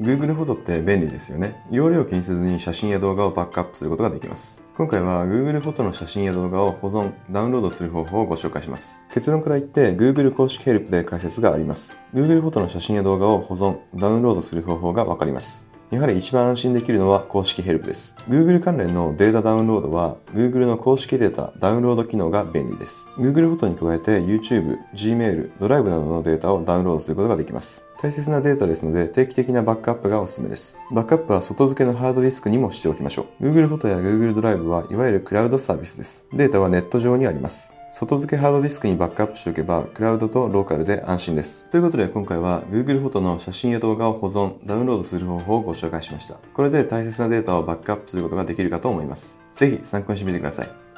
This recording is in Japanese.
Google フォトって便利ですよね。容量を気にせずに写真や動画をバックアップすることができます。今回は Google フォトの写真や動画を保存、ダウンロードする方法をご紹介します。結論から言って Google 公式ヘルプで解説があります。Google フォトの写真や動画を保存、ダウンロードする方法がわかります。やはり一番安心できるのは公式ヘルプです。Google 関連のデータダウンロードは Google の公式データダウンロード機能が便利です。Google フォトに加えて YouTube、Gmail、ドライブなどのデータをダウンロードすることができます。大切なデータですので定期的なバックアップがおすすめです。バックアップは外付けのハードディスクにもしておきましょう。Google フォトや Google ドライブはいわゆるクラウドサービスです。データはネット上にあります。外付けハードディスクにバックアップしておけば、クラウドとローカルで安心です。ということで今回は Google フォトの写真や動画を保存、ダウンロードする方法をご紹介しました。これで大切なデータをバックアップすることができるかと思います。ぜひ参考にしてみてください。